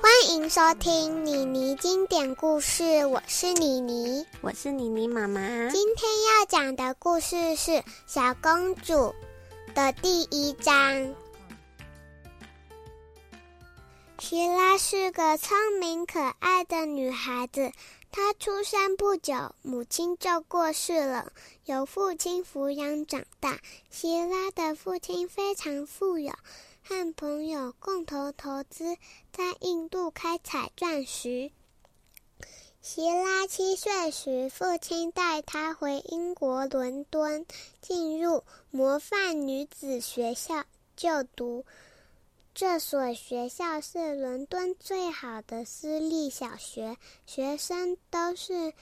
欢迎收听妮妮经典故事，我是妮妮，我是妮妮妈妈。今天要讲的故事是《小公主》的第一章。希拉是个聪明可爱的女孩子，她出生不久，母亲就过世了，由父亲抚养长大。希拉的父亲非常富有。和朋友共同投资，在印度开采钻石。希拉七岁时，父亲带她回英国伦敦，进入模范女子学校就读。这所学校是伦敦最好的私立小学，学生都是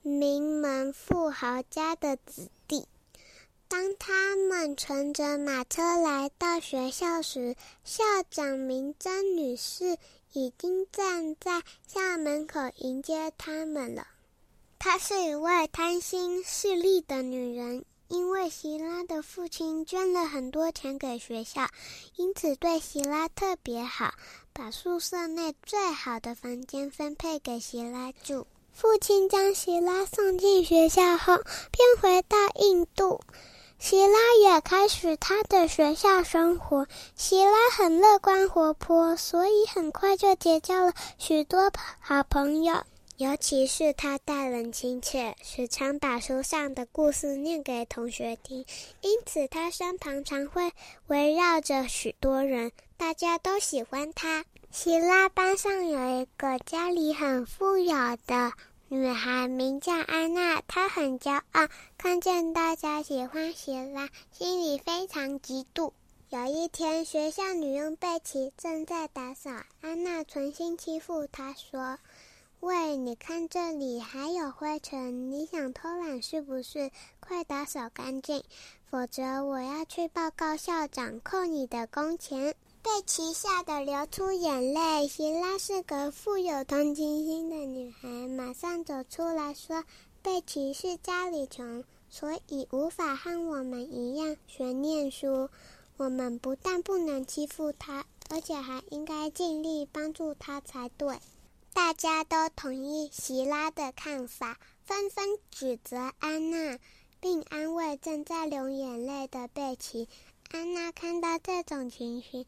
名门富豪家的子。当他们乘着马车来到学校时，校长明珍女士已经站在校门口迎接他们了。她是一位贪心势利的女人，因为希拉的父亲捐了很多钱给学校，因此对希拉特别好，把宿舍内最好的房间分配给希拉住。父亲将希拉送进学校后，便回到印度。希拉也开始他的学校生活。希拉很乐观活泼，所以很快就结交了许多好朋友。尤其是他待人亲切，时常把书上的故事念给同学听，因此他身旁常会围绕着许多人，大家都喜欢他。希拉班上有一个家里很富有的。女孩名叫安娜，她很骄傲，看见大家喜欢雪拉，心里非常嫉妒。有一天，学校女佣贝奇正在打扫，安娜存心欺负她，说：“喂，你看这里还有灰尘，你想偷懒是不是？快打扫干净，否则我要去报告校长，扣你的工钱。”贝奇吓得流出眼泪。希拉是个富有同情心的女孩，马上走出来说：“贝奇是家里穷，所以无法和我们一样学念书。我们不但不能欺负她，而且还应该尽力帮助她才对。”大家都同意希拉的看法，纷纷指责安娜，并安慰正在流眼泪的贝奇。安娜看到这种情形，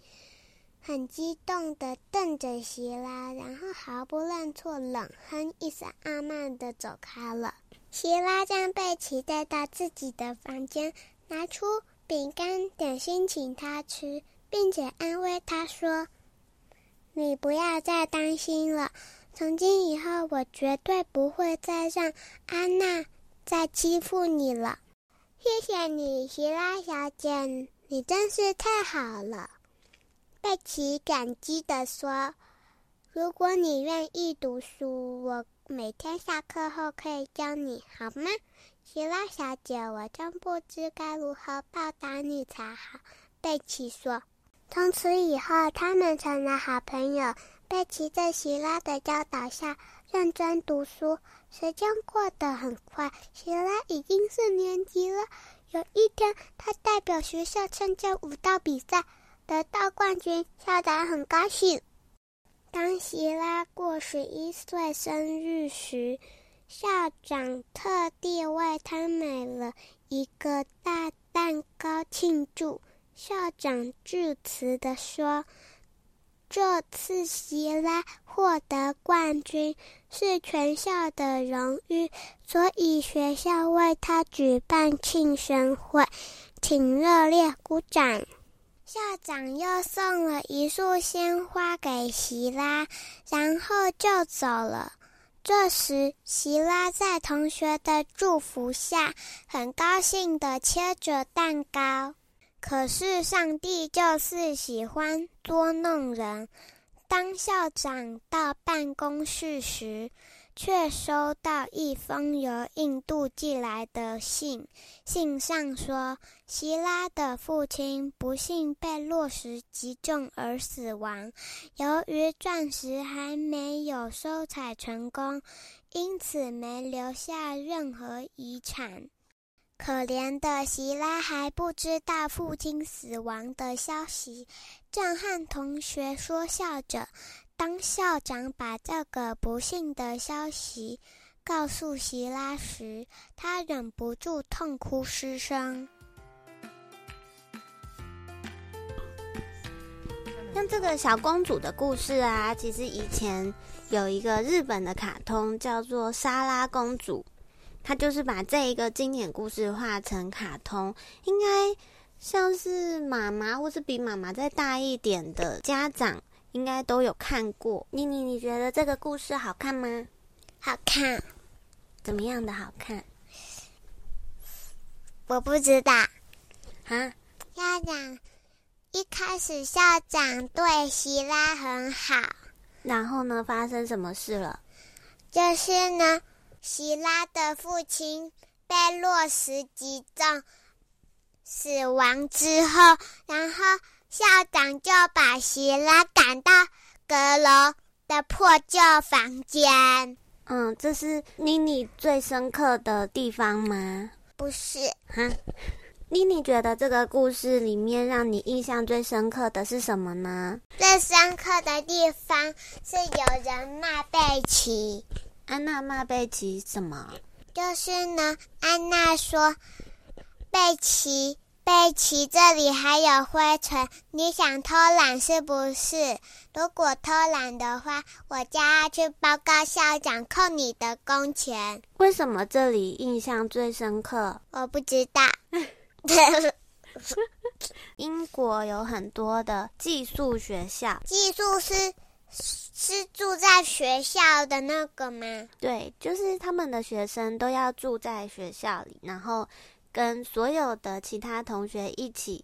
很激动的瞪着希拉，然后毫不认错，冷哼一声，傲慢的走开了。希拉将贝奇带到自己的房间，拿出饼干点心请他吃，并且安慰他说：“你不要再担心了，从今以后我绝对不会再让安娜再欺负你了。”谢谢你，希拉小姐。你真是太好了，贝奇感激地说：“如果你愿意读书，我每天下课后可以教你，好吗？”希拉小姐，我真不知该如何报答你才好。”贝奇说。从此以后，他们成了好朋友。贝奇在希拉的教导下认真读书，时间过得很快，希拉已经四年级了。有一天，他代表学校参加舞蹈比赛，得到冠军，校长很高兴。当希拉过十一岁生日时，校长特地为他买了一个大蛋糕庆祝。校长致辞的说。这次希拉获得冠军是全校的荣誉，所以学校为他举办庆生会，请热烈鼓掌。校长又送了一束鲜花给希拉，然后就走了。这时，希拉在同学的祝福下，很高兴地切着蛋糕。可是上帝就是喜欢捉弄人。当校长到办公室时，却收到一封由印度寄来的信。信上说，希拉的父亲不幸被落石击中而死亡。由于钻石还没有收采成功，因此没留下任何遗产。可怜的希拉还不知道父亲死亡的消息，正和同学说笑着。当校长把这个不幸的消息告诉希拉时，他忍不住痛哭失声。像这个小公主的故事啊，其实以前有一个日本的卡通叫做《莎拉公主》，它就是把这一个经典故事画成卡通，应该像是妈妈或是比妈妈再大一点的家长。应该都有看过，妮妮，你觉得这个故事好看吗？好看，怎么样的好看？我不知道。啊？校长一开始校长对希拉很好，然后呢，发生什么事了？就是呢，希拉的父亲被落石击中死亡之后，然后。校长就把希拉赶到阁楼的破旧房间。嗯，这是妮妮最深刻的地方吗？不是。哈，妮妮觉得这个故事里面让你印象最深刻的是什么呢？最深刻的地方是有人骂贝奇。安娜骂贝奇什么？就是呢，安娜说贝奇。贝奇，这里还有灰尘，你想偷懒是不是？如果偷懒的话，我就要去报告校长，扣你的工钱。为什么这里印象最深刻？我不知道。英国有很多的寄宿学校，寄宿是是住在学校的那个吗？对，就是他们的学生都要住在学校里，然后。跟所有的其他同学一起，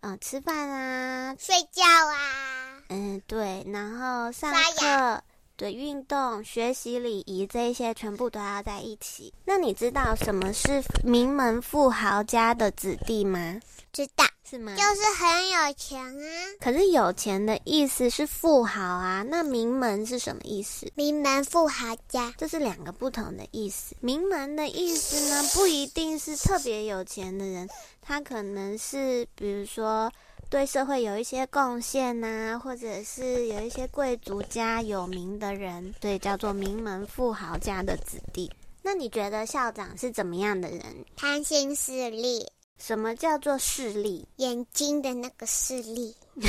嗯，吃饭啊，睡觉啊，嗯，对，然后上课，对，运动、学习、礼仪这一些全部都要在一起。那你知道什么是名门富豪家的子弟吗？知道。是吗？就是很有钱啊！可是有钱的意思是富豪啊，那名门是什么意思？名门富豪家，这是两个不同的意思。名门的意思呢，不一定是特别有钱的人，他可能是比如说对社会有一些贡献呐，或者是有一些贵族家有名的人，对，叫做名门富豪家的子弟。那你觉得校长是怎么样的人？贪心势利。什么叫做势利？眼睛的那个势利？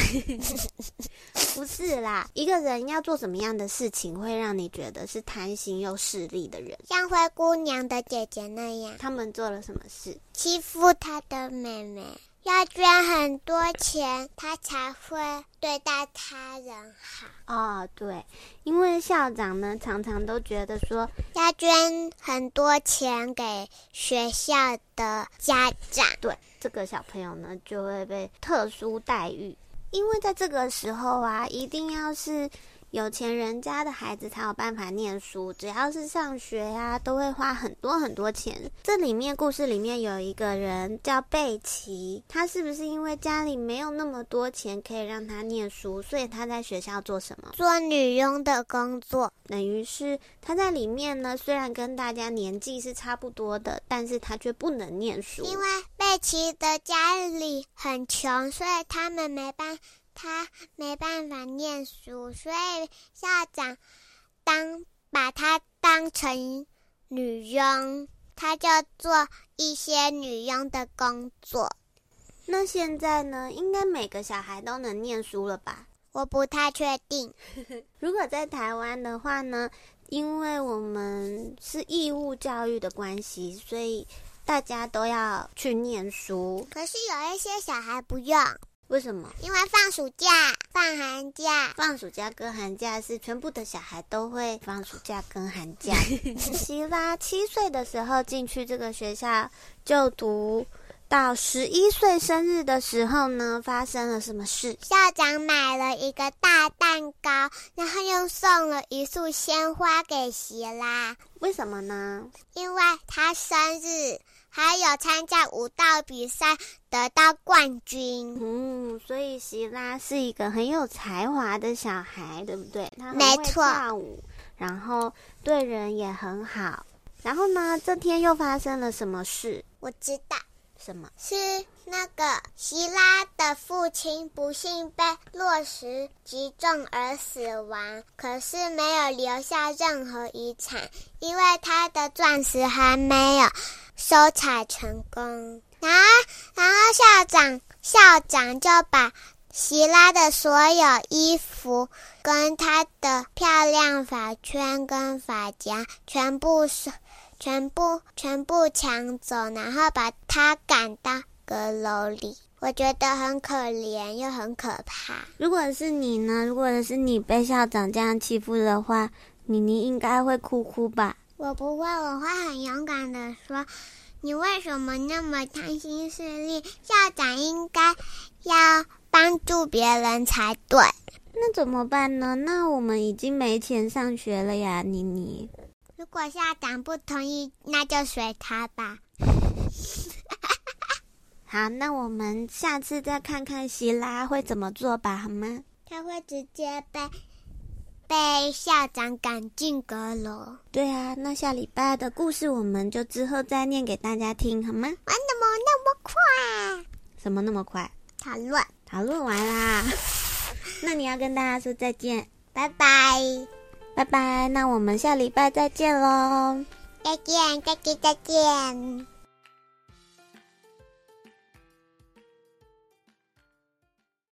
不是啦，一个人要做什么样的事情，会让你觉得是贪心又势利的人？像灰姑娘的姐姐那样，他们做了什么事？欺负她的妹妹。要捐很多钱，他才会对待他人好。哦，对，因为校长呢，常常都觉得说要捐很多钱给学校的家长，对这个小朋友呢，就会被特殊待遇。因为在这个时候啊，一定要是。有钱人家的孩子才有办法念书，只要是上学呀，都会花很多很多钱。这里面故事里面有一个人叫贝奇，他是不是因为家里没有那么多钱可以让他念书，所以他在学校做什么？做女佣的工作，等于是他在里面呢。虽然跟大家年纪是差不多的，但是他却不能念书，因为贝奇的家里很穷，所以他们没办。他没办法念书，所以校长当把他当成女佣，他就做一些女佣的工作。那现在呢？应该每个小孩都能念书了吧？我不太确定。如果在台湾的话呢？因为我们是义务教育的关系，所以大家都要去念书。可是有一些小孩不用。为什么？因为放暑假、放寒假、放暑假跟寒假是全部的小孩都会放暑假跟寒假。希拉七岁的时候进去这个学校就读，到十一岁生日的时候呢，发生了什么事？校长买了一个大蛋糕，然后又送了一束鲜花给希拉。为什么呢？因为他生日。还有参加舞蹈比赛得到冠军，嗯，所以希拉是一个很有才华的小孩，对不对？他没错，跳舞，然后对人也很好。然后呢，这天又发生了什么事？我知道，什么？是那个希拉的父亲不幸被落石击中而死亡，可是没有留下任何遗产，因为他的钻石还没有收采成功。然后，然后校长校长就把希拉的所有衣服、跟她的漂亮发圈跟发夹全部收。全部全部抢走，然后把她赶到阁楼里。我觉得很可怜，又很可怕。如果是你呢？如果是你被校长这样欺负的话，妮妮应该会哭哭吧？我不会，我会很勇敢的说：“你为什么那么贪心势利？校长应该要帮助别人才对。”那怎么办呢？那我们已经没钱上学了呀，妮妮。如果校长不同意，那就随他吧。好，那我们下次再看看希拉会怎么做吧，好吗？他会直接被被校长赶进阁楼。对啊，那下礼拜的故事我们就之后再念给大家听，好吗？玩怎么那么快？什么那么快？讨论讨论完啦。那你要跟大家说再见，拜拜。拜拜，那我们下礼拜再见喽！再见，再见，再见。